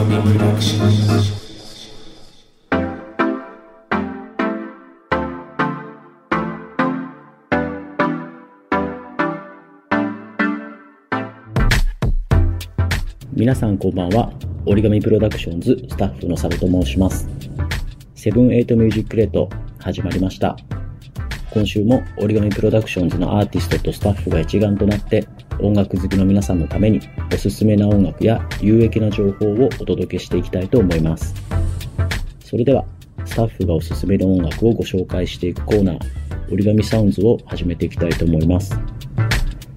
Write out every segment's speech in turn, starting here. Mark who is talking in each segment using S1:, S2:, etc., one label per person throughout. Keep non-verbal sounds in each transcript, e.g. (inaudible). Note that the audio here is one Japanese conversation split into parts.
S1: Origami Productions.
S2: 皆さんこんばんは。折り紙プロダクションズスタッフのサルと申します。 Seven Eight musi-curate 始まりました。今週も折り紙プロダクションズのアーティストとスタッフが一丸となって音楽好きの皆さんのためにおすすめな音楽や有益な情報をお届けしていきたいと思います。それでは、スタッフがおすすめの音楽をご紹介していくコーナー、折り紙サウンズを始めていきたいと思います。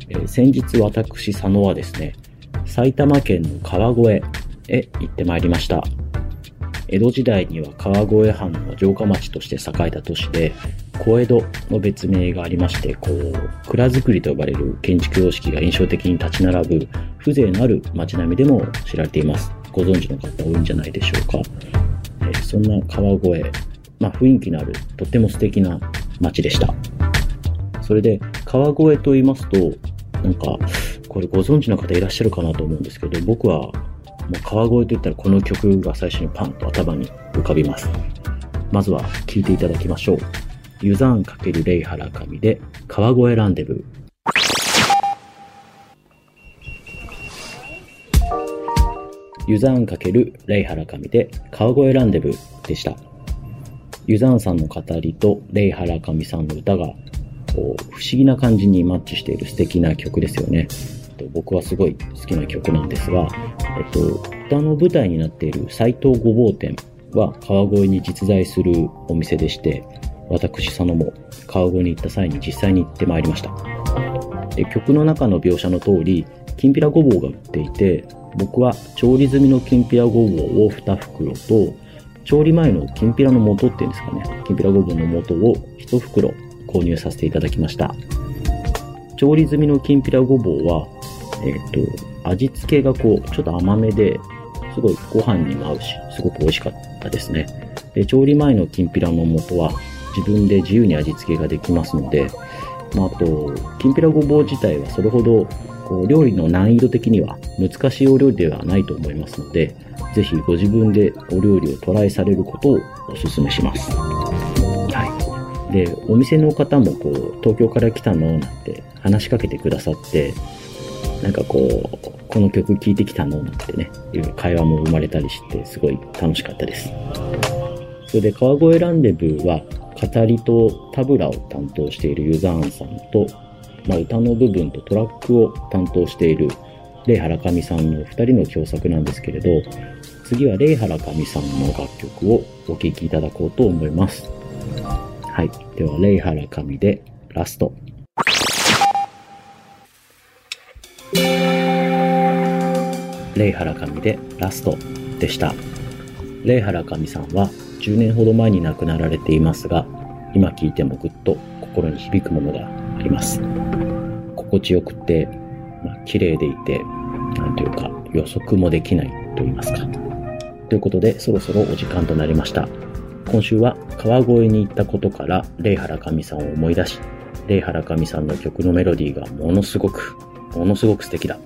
S2: えー先日私佐野はですね、埼玉県の川越へ行ってまいりました。江戸時代には川越藩の城下町として栄えた都市で、小江戸の別名がありまして、こう、蔵造りと呼ばれる建築様式が印象的に立ち並ぶ風情のある街並みでも知られています。ご存知の方多いんじゃないでしょうか。えそんな川越、まあ雰囲気のあるとっても素敵な街でした。それで、川越と言いますと、なんか、これご存知の方いらっしゃるかなと思うんですけど、僕は、もう川越と言ったらこの曲が最初にパンと頭に浮かびます。まずは聴いていただきましょう。ユザーン×レイハラ神で川越ランデブー。ユザーン×レイハラ神で川越ランデブーでした。ユザーンさんの語りとレイハラ神さんの歌が不思議な感じにマッチしている素敵な曲ですよね。僕はすごい好きな曲なんですが、えっと、歌の舞台になっている斎藤ごぼう店は川越に実在するお店でして、私佐野も川越に行った際に実際に行ってまいりました。で曲の中の描写の通り、きんぴらごぼうが売っていて、僕は調理済みのきんぴらごぼうを2袋と、調理前のきんぴらの素っていうんですかね、きんぴらごぼうの素を1袋購入させていただきました。調理済みのきんぴらごぼうは、えっ、と、味付けがこう、ちょっと甘めで、すごいご飯にも合うし、すごく美味しかったですね。で、調理前のきんぴらの素は、自分で自由に味付けができますので、まあ、あと、きんぴらごぼう自体はそれほど、こう、料理の難易度的には難しいお料理ではないと思いますので、ぜひご自分でお料理をトライされることをお勧めします。はい。で、お店の方もこう、東京から来たのなんて話しかけてくださって、なんかこう、この曲聴いてきたのなんてね、いう会話も生まれたりして、すごい楽しかったです。それで、川越ランデブーは、語りとタブラを担当しているユザーンさんと、まあ、歌の部分とトラックを担当しているレイハラカミさんの二人の共作なんですけれど、次はレイハラカミさんの楽曲をお聴きいただこうと思います。はい。では、レイハラカミでラスト。レイハラカミでラストでした。レイハラカミさんは10年ほど前に亡くなられていますが、今聴いてもぐっと心に響くものがあります。心地よくて、まあ、綺麗でいて、なんというか予測もできないと言いますか。ということで、そろそろお時間となりました。今週は川越に行ったことから、レイハラカミさんを思い出し、レイハラカミさんの曲のメロディーがものすごく、ものすごく素敵だ、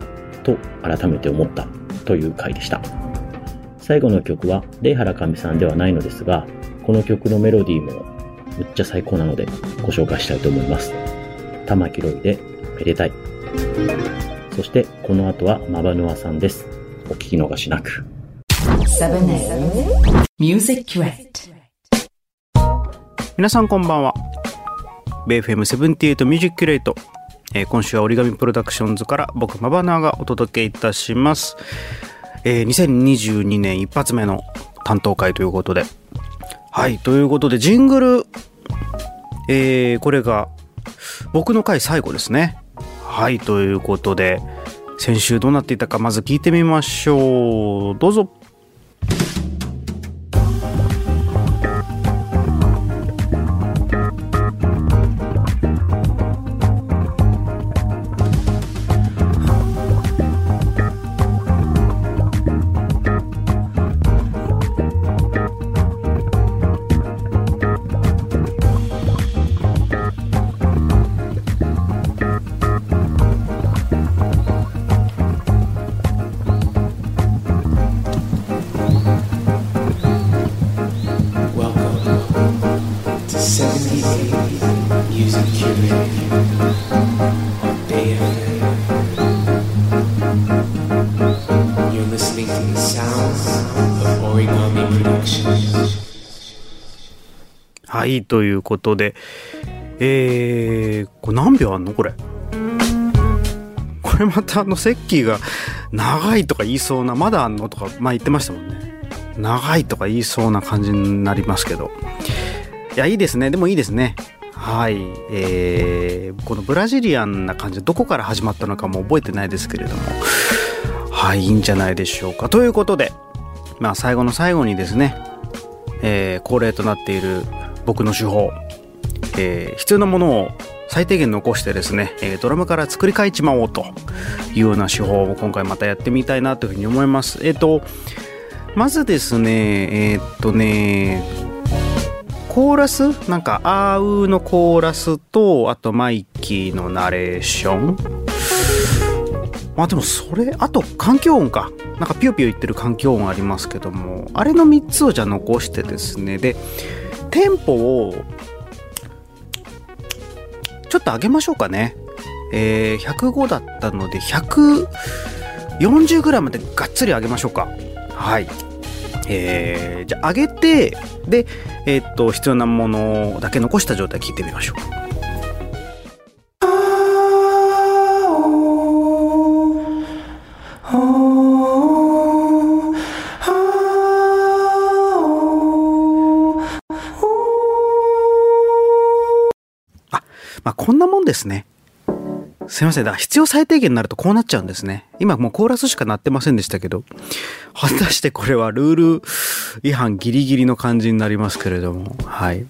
S2: と改めて思ったという回でした。最後の曲は、レイハラカミさんではないのですが、この曲のメロディーもむっちゃ最高なのでご紹介したいと思います。玉木ロイでめでたい。そして、この後はマバヌアさんです。お聞き逃しなく。
S3: 7 Music Crate.
S4: 皆さんこんばんは。BFM78 ミュージックレート。えー今週は折り紙プロダクションズから僕マバナーがお届けいたします。えー2022年一発目の担当会ということで。はい、ということでジングル、えーこれが僕の回最後ですね。はい、ということで、先週どうなっていたかまず聞いてみましょう。どうぞ。ということで、えー、これ何秒あんの？これ。これまたあの、セッキーが長いとか言いそうな、まだあんの？とか、まあ言ってましたもんね。長いとか言いそうな感じになりますけど。いや、いいですね。でもいいですね。はい。えー、このブラジリアンな感じ、どこから始まったのかも覚えてないですけれども。はい、いいんじゃないでしょうか。ということで、まあ最後の最後にですね、えー恒例となっている僕の手法、えー必要なものを最低限残してですね、えードラムから作り変えちまおうというような手法を今回またやってみたいなというふうに思います。えっ、と、まずですね、えーっとね、コーラス？なんか、あーうのコーラスと、あとマイキーのナレーション？まあでもそれ、あと環境音か。なんかピヨピヨ言ってる環境音ありますけども、あれの3つをじゃあ残してですね、で、テンポを、ちょっと上げましょうかね。えー、105だったので、140ぐらいまでがっつり上げましょうか。はい。えー、じゃあ上げて、で、えーっと、必要なものだけ残した状態聞いてみましょう。ですね。すいません。だ必要最低限になるとこうなっちゃうんですね。今もうコーラスしか鳴ってませんでしたけど、果たしてこれはルール違反ギリギリの感じになりますけれども。はい。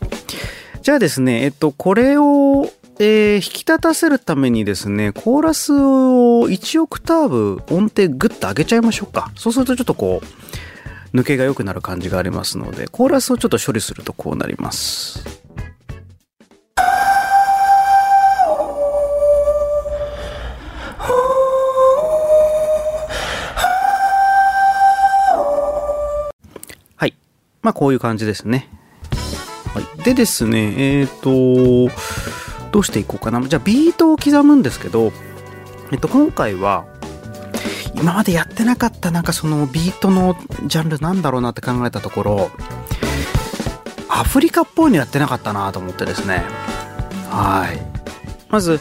S4: じゃあですね、えっと、これを、えー引き立たせるためにですね、コーラスを1オクターブ音程グッと上げちゃいましょうか。そうするとちょっとこう、抜けが良くなる感じがありますので、コーラスをちょっと処理するとこうなります。まあ、こういう感じですね。はい。でですね、えっ、と、どうしていこうかな。じゃあ、ビートを刻むんですけど、えっと、今回は、今までやってなかったなんかそのビートのジャンルなんだろうなって考えたところ、アフリカっぽいのやってなかったなと思ってですね。はい。まず、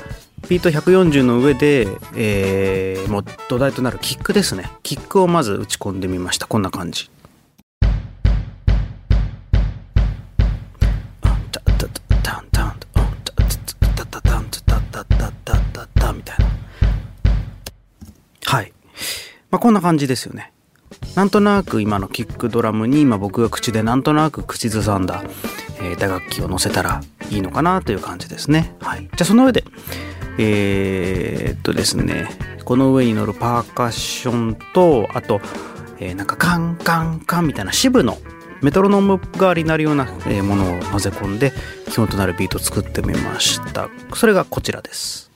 S4: ビート140の上で、えー、もう土台となるキックですね。キックをまず打ち込んでみました。こんな感じ。まあ、こんな感じですよね。なんとなく今のキックドラムに今僕が口でなんとなく口ずさんだ、えー打楽器を乗せたらいいのかなという感じですね。はい。じゃあその上で、えーっとですね、この上に乗るパーカッションと、あと、えーなんかカンカンカンみたいな支部のメトロノーム代わりになるようなものを混ぜ込んで基本となるビートを作ってみました。それがこちらです。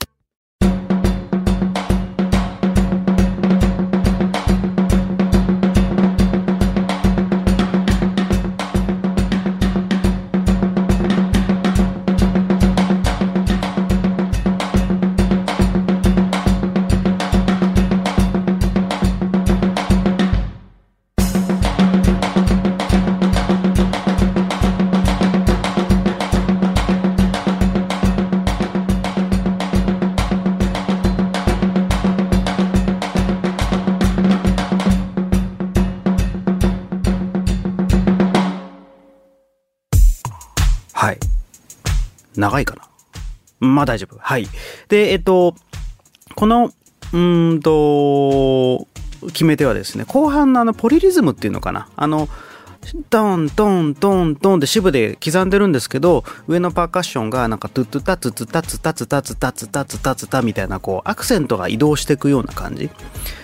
S4: 長いかなまあ大丈夫。はい。で、えっと、この、うんと、決め手はですね、後半のあの、ポリリズムっていうのかなあの、トントントントンって支部で刻んでるんですけど、上のパーカッションがなんかトゥトゥタツツタツタツタツタツタツタツタみたいなこうアクセントが移動していくような感じ。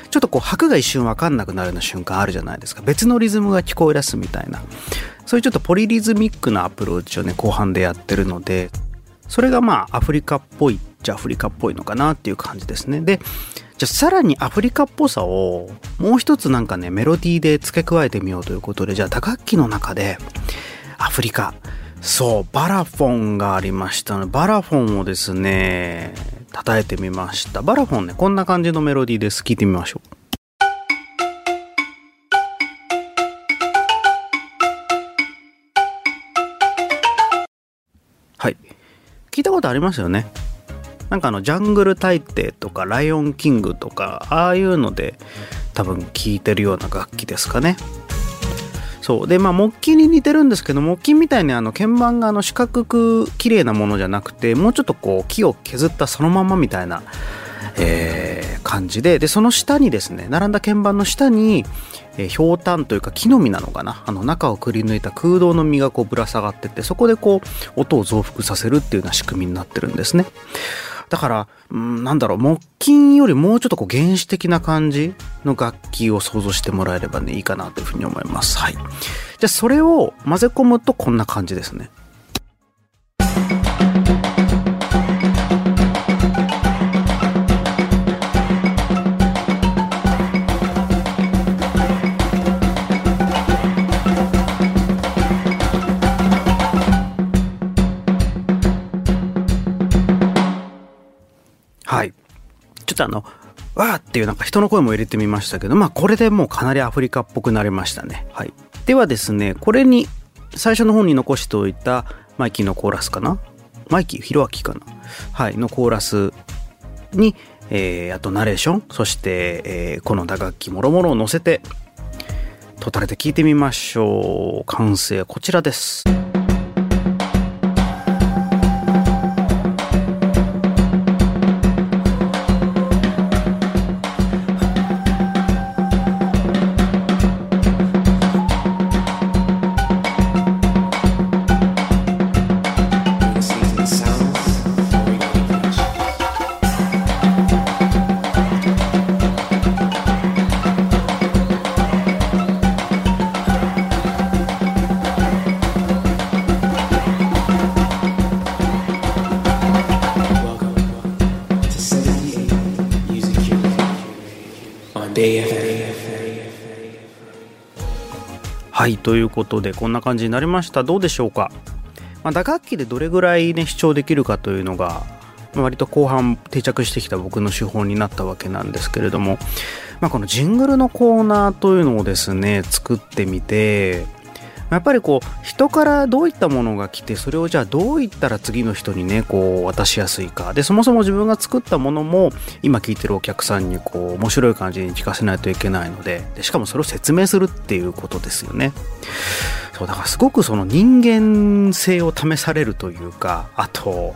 S4: ちょっとこう拍が一瞬わかんなくなるような瞬間あるじゃないですか。別のリズムが聞こえ出すみたいな。そういうちょっとポリリズミックなアプローチをね、後半でやってるので、それがまあアフリカっぽいっちゃアフリカっぽいのかなっていう感じですね。で、じゃあさらにアフリカっぽさをもう一つなんかね、メロディーで付け加えてみようということで、じゃあ打楽器の中でアフリカ、そう、バラフォンがありましたの、バラフォンをですね、叩いてみました。バラフォンね、こんな感じのメロディーです。聞いてみましょう。はい。聞いたことありますよね。なんかあの、ジャングル大帝とか、ライオンキングとか、ああいうので、多分聞いてるような楽器ですかね。そう。でまあ木琴に似てるんですけど木琴みたいにあの鍵盤があの四角く綺麗なものじゃなくてもうちょっとこう木を削ったそのままみたいな、えー、感じで。でその下にですね並んだ鍵盤の下に、え、ひょうたんというか木の実なのかな？あの中をくり抜いた空洞の実がこうぶら下がっててそこでこう音を増幅させるっていうような仕組みになってるんですね。だから、うん、なんだろう、木琴よりもうちょっとこう原始的な感じの楽器を想像してもらえればね、いいかなというふうに思います。はい。じゃあそれを混ぜ込むとこんな感じですね。ちょっとあの、わーっていうなんか人の声も入れてみましたけど、まあこれでもうかなりアフリカっぽくなりましたね。はい。ではですね、これに最初の方に残しておいたマイキーのコーラスかな？マイキー、ヒロアキかな？はい、のコーラスに、えー、あとナレーション、そして、えー、この打楽器もろもろを乗せて、トータルで聞いてみましょう。完成こちらです。はいということでこんな感じになりました。どうでしょうか、まあ、打楽器でどれぐらいね主張できるかというのが割と後半定着してきた僕の手法になったわけなんですけれども、まあ、このジングルのコーナーというのをですね作ってみてやっぱりこう人からどういったものが来てそれをじゃあどういったら次の人にねこう渡しやすいか。でそもそも自分が作ったものも今聞いてるお客さんにこう面白い感じに聞かせないといけないので。でしかもそれを説明するっていうことですよね。そうだからすごくその人間性を試されるというかあと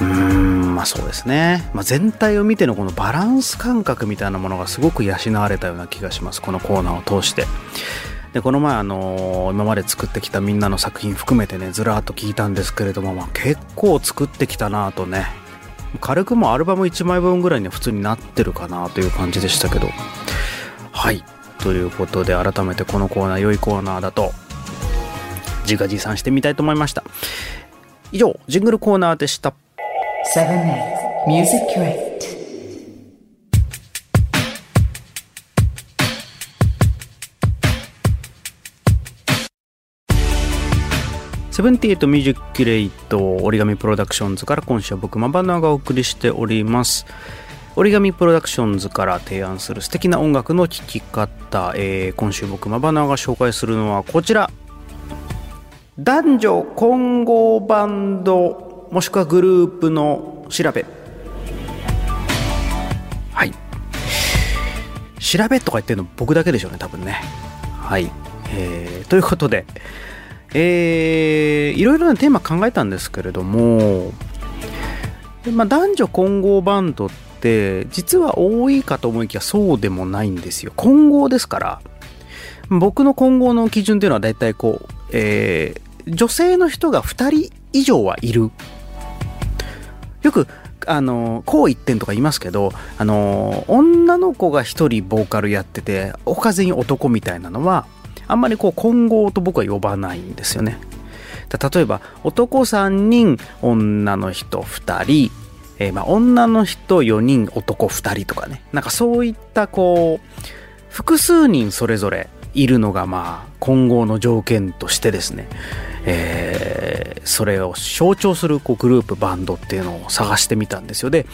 S4: うーんまあそうですね、まあ、全体を見てのこのバランス感覚みたいなものがすごく養われたような気がします。このコーナーを通して。でこの前あのー、今まで作ってきたみんなの作品含めてねずらっと聞いたんですけれども、まあ、結構作ってきたなとね軽くもアルバム1枚分ぐらいに普通になってるかなという感じでしたけど。はい。ということで改めてこのコーナー良いコーナーだと自画自賛してみたいと思いました。以上ジングルコーナーでした。7 Music セブンティエイトミュージックレイト折り紙プロダクションズから今週は僕 mabanua がお送りしております。折り紙プロダクションズから提案する素敵な音楽の聴き方、えー、今週僕マバナが紹介するのはこちら。男女混合バンドもしくはグループの調べ。はい。調べとか言ってるの僕だけでしょうね多分ね。はい、えー、ということでえー、いろいろなテーマ考えたんですけれども、まあ、男女混合バンドって実は多いかと思いきやそうでもないんですよ。混合ですから。僕の混合の基準っていうのは大体こう、えー、女性の人が2人以上はいる。よくあのこう一点とか言いますけどあの女の子が1人ボーカルやってて他全員男みたいなのはあんまりこう混合と僕は呼ばないんですよね。例えば男3人女の人2人、えー、まあ女の人4人男2人とかね。なんかそういったこう複数人それぞれいるのがまあ混合の条件としてですね、えー、それを象徴するこうグループバンドっていうのを探してみたんですよ。で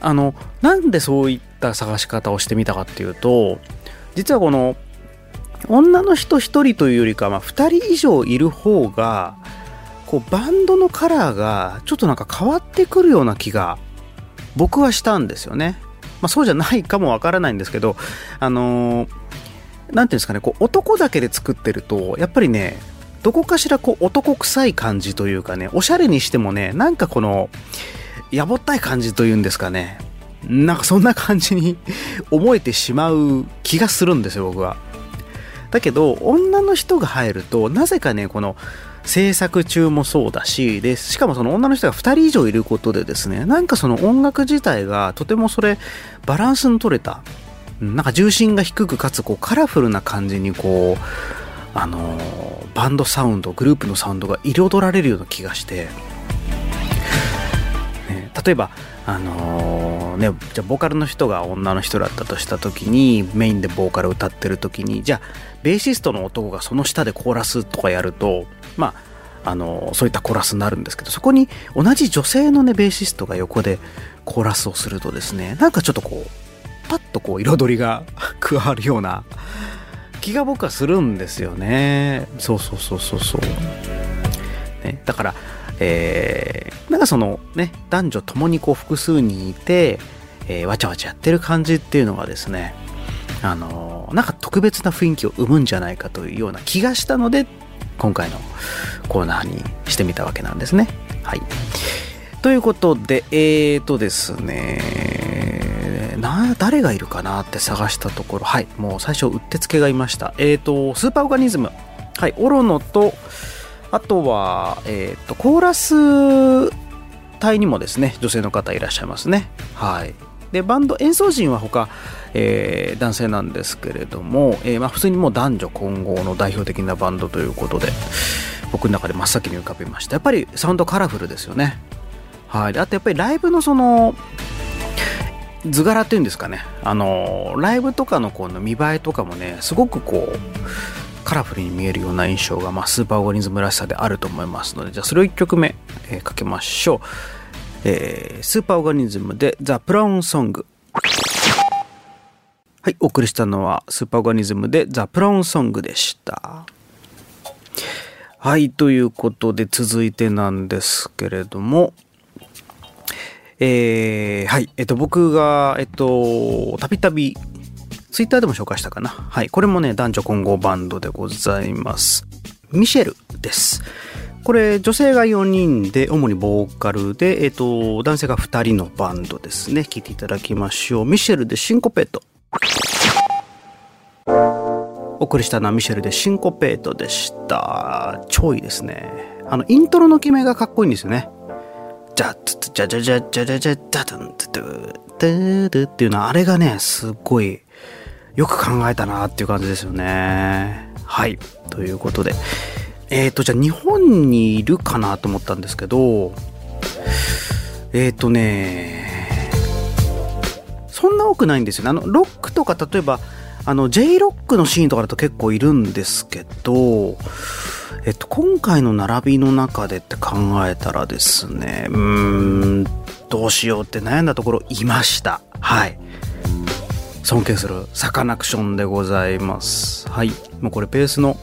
S4: あのなんでそういった探し方をしてみたかっていうと実はこの女の人1人というよりかは2人以上いる方がこうバンドのカラーがちょっとなんか変わってくるような気が僕はしたんですよね。まあ、そうじゃないかもわからないんですけど、あのー、なんていうんですかね、こう男だけで作ってると、やっぱりね、どこかしらこう男臭い感じというかね、おしゃれにしてもね、なんかこの、やぼったい感じというんですかね、なんかそんな感じに思えてしまう気がするんですよ、僕は。だけど、女の人が入ると、なぜかね、この、制作中もそうだし、で、しかもその女の人が2人以上いることでですね、なんかその音楽自体がとてもそれ、バランスの取れた、なんか重心が低くかつこうカラフルな感じにこう、あのー、バンドサウンド、グループのサウンドが彩られるような気がして、ね、例えば、あのー、ね、じゃあボーカルの人が女の人だったとした時にメインでボーカル歌ってる時にじゃあベーシストの男がその下でコーラスとかやるとまああのー、そういったコーラスになるんですけどそこに同じ女性のねベーシストが横でコーラスをするとですねなんかちょっとこうパッとこう彩りが (laughs) 加わるような気が僕はするんですよね。そうそうそうそうそう、ね、だからえー、なんかそのね、男女ともにこう複数人いて、えー、わちゃわちゃやってる感じっていうのがですね、あのー、なんか特別な雰囲気を生むんじゃないかというような気がしたので、今回のコーナーにしてみたわけなんですね。はい。ということで、えーとですね、な、誰がいるかなって探したところ、はい、もう最初、うってつけがいました。えーと、スーパーオーガニズム、はい、オロノと、あとは、えっ、ー、と、コーラス隊にもですね、女性の方いらっしゃいますね。はい。で、バンド、演奏陣は他、えー、男性なんですけれども、えー、まあ普通にもう男女混合の代表的なバンドということで、僕の中で真っ先に浮かびました。やっぱりサウンドカラフルですよね。はい。であとやっぱりライブのその、図柄っていうんですかね。あの、ライブとかのこの見栄えとかもね、すごくこう、カラフルに見えるような印象が、まあ、スーパーオーガニズムらしさであると思いますのでじゃあそれを1曲目、えー、かけましょう、えー、スーパーオーガニズムでザ・プラウンソングはいお送りしたのはスーパーオーガニズムでザ・プラウンソングでした。はいということで続いてなんですけれどもえー、はい、えっと、僕が、えっと、たびたびツイッターでも紹介したかな。はい。これもね、男女混合バンドでございます。ミシェルです。これ、女性が4人で、主にボーカルで、えっ、と、男性が2人のバンドですね。聴いていただきましょう。ミシェルでシンコペート。お送りしたのはミシェルでシンコペートでした。超いいですね。あの、イントロの決めがかっこいいんですよね。じゃ、つつ、じゃじゃじゃじゃじゃじゃ、じゃ、じゃ、じゃ、じゃ、っていうのは、あれがね、すっごい、よく考えたなっていう感じですよね。はい。ということで。えっ、ー、と、じゃあ日本にいるかなと思ったんですけど、えっ、ー、とね、そんな多くないんですよね。あの、ロックとか、例えば、あの、J ロックのシーンとかだと結構いるんですけど、えっと、今回の並びの中でって考えたらですね、うーん、どうしようって悩んだところいました。はい。尊敬するサカナクションでございます。はい。もうこれベースの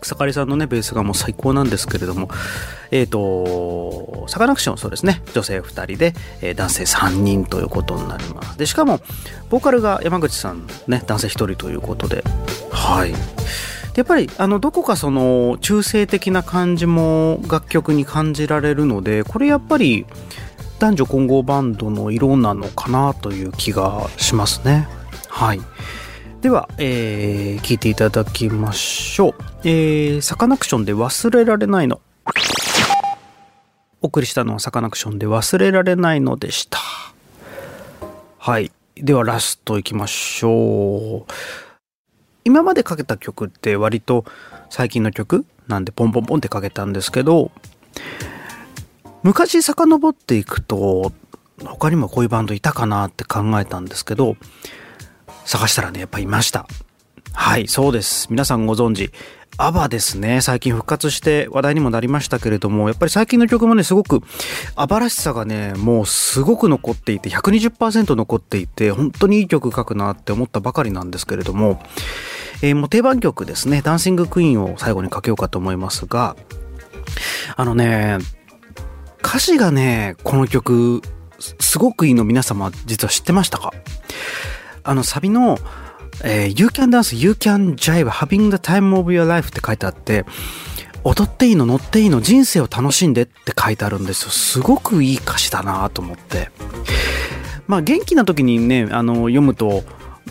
S4: 草刈さんのね、ベースがもう最高なんですけれども、えっ、ー、と、サカナクションそうですね、女性2人で、えー、男性3人ということになります。で、しかも、ボーカルが山口さんね、男性1人ということで、はい。やっぱり、あの、どこかその、中性的な感じも楽曲に感じられるので、これやっぱり、男女混合バンドの色なのかなという気がしますね。はい。では、えー、聞いていただきましょう。えー、サカナクションで忘れられないの。お送りしたのはサカナクションで忘れられないのでした。はい。ではラストいきましょう。今までかけた曲って割と最近の曲なんでポンポンポンってかけたんですけど、昔遡っていくと、他にもこういうバンドいたかなって考えたんですけど、探したらね、やっぱいました。はい、そうです。皆さんご存知、アバですね。最近復活して話題にもなりましたけれども、やっぱり最近の曲もね、すごく、アバらしさがね、もうすごく残っていて、120%残っていて、本当にいい曲書くなって思ったばかりなんですけれども、えー、もう定番曲ですね、ダンシングクイーンを最後にかけようかと思いますが、あのね、歌詞がね、この曲、すごくいいの皆様実は知ってましたか？あのサビの、えー、You can dance, you can jive, having the time of your life って書いてあって、踊っていいの乗っていいの人生を楽しんでって書いてあるんですよ。すごくいい歌詞だなと思って。まあ元気な時にね、あの、読むと、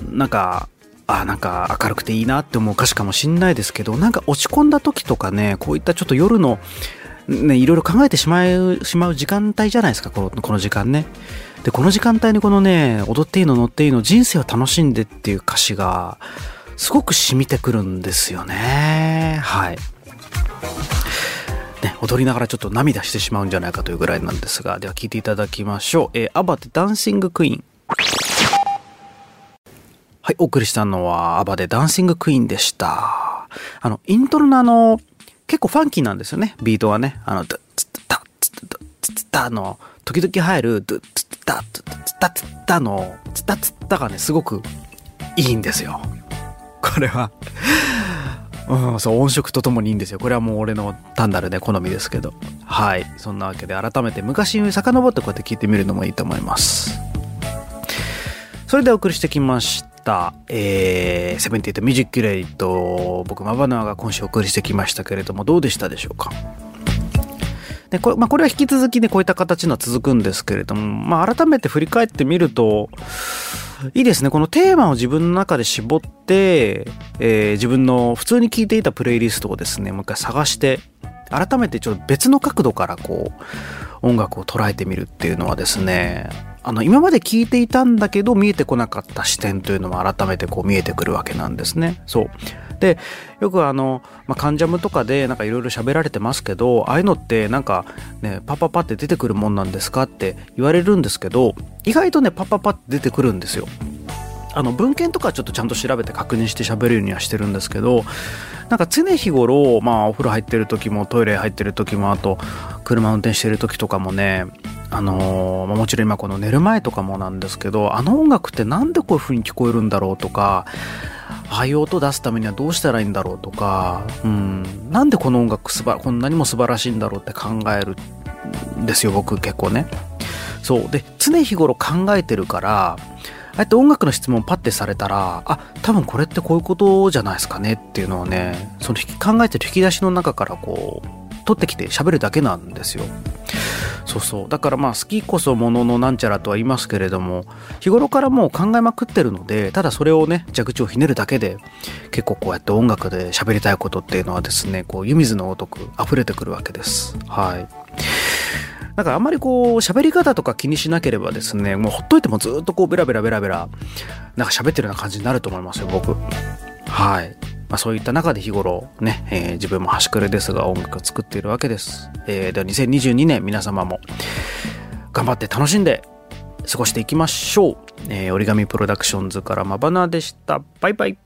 S4: なんか、あなんか明るくていいなって思う歌詞かもしんないですけど、なんか落ち込んだ時とかね、こういったちょっと夜の、ね、いろいろ考えてしまう、しまう時間帯じゃないですか、このこの時間ね。で、この時間帯にこのね、踊っていいの乗っていいの人生を楽しんでっていう歌詞が、すごく染みてくるんですよね。はい。ね、踊りながらちょっと涙してしまうんじゃないかというぐらいなんですが、では聴いていただきましょう。えー、アバでダンシングクイーン。はい、お送りしたのはアバでダンシングクイーンでした。あの、イントロのあの、結構ファンキーなんですよね、ビートはね。あの、ドッツッタツッタツッタの、時々入るドッツッタツッタッタの、ツッタツッタがね、すごくいいんですよ。これはうん、そう、音色とともにいいんですよ。これはもう俺の単なるね、好みですけど。はい。そんなわけで改めて昔に遡ってこうやって聞いてみるのもいいと思います。それでお送りしてきました。えー、 Seventy Eight musi-curate、僕、 mabanua が今週お送りしてきましたけれども、どうでしたでしょうか？でこれ,、まあ、これは引き続きね、こういった形のは続くんですけれども、まあ、改めて振り返ってみると、いいですね。このテーマを自分の中で絞って、えー、自分の普通に聴いていたプレイリストをですね、もう一回探して、改めてちょっと別の角度からこう、音楽を捉えてみるっていうのはですね、あの、今まで聞いていたんだけど見えてこなかった視点というのも改めてこう見えてくるわけなんですね。そう。で、よくあの、まあ、カンジャムとかでなんかいろいろ喋られてますけど、ああいうのってなんかね、パパパって出てくるもんなんですかって言われるんですけど、意外とね、パパパって出てくるんですよ。あの文献とかちょっとちゃんと調べて確認して喋るようにはしてるんですけどなんか常日頃、まあ、お風呂入ってる時もトイレ入ってる時もあと車運転してる時とかもねあのー、もちろん今この寝る前とかもなんですけどあの音楽ってなんでこういう風に聞こえるんだろうとかああいう音出すためにはどうしたらいいんだろうとか、うん、なんでこの音楽すばこんなにも素晴らしいんだろうって考えるんですよ僕結構ね。そうで常日頃考えてるからあえて音楽の質問パッてされたら、あ、多分これってこういうことじゃないですかねっていうのをね、その考えてる引き出しの中からこう、取ってきて喋るだけなんですよ。そうそう。だからまあ好きこそもののなんちゃらとは言いますけれども、日頃からもう考えまくってるので、ただそれをね、蛇口をひねるだけで、結構こうやって音楽で喋りたいことっていうのはですね、こう湯水のごとく溢れてくるわけです。はい。だからあんまりこう喋り方とか気にしなければですねもうほっといてもずっとこうベラベラベラベラなんか喋ってるような感じになると思いますよ僕はい、まあ、そういった中で日頃ね、えー、自分も端くれですが音楽を作っているわけです、えー、では2022年皆様も頑張って楽しんで過ごしていきましょう、えー、折り紙プロダクションズからまばなでした。バイバイ。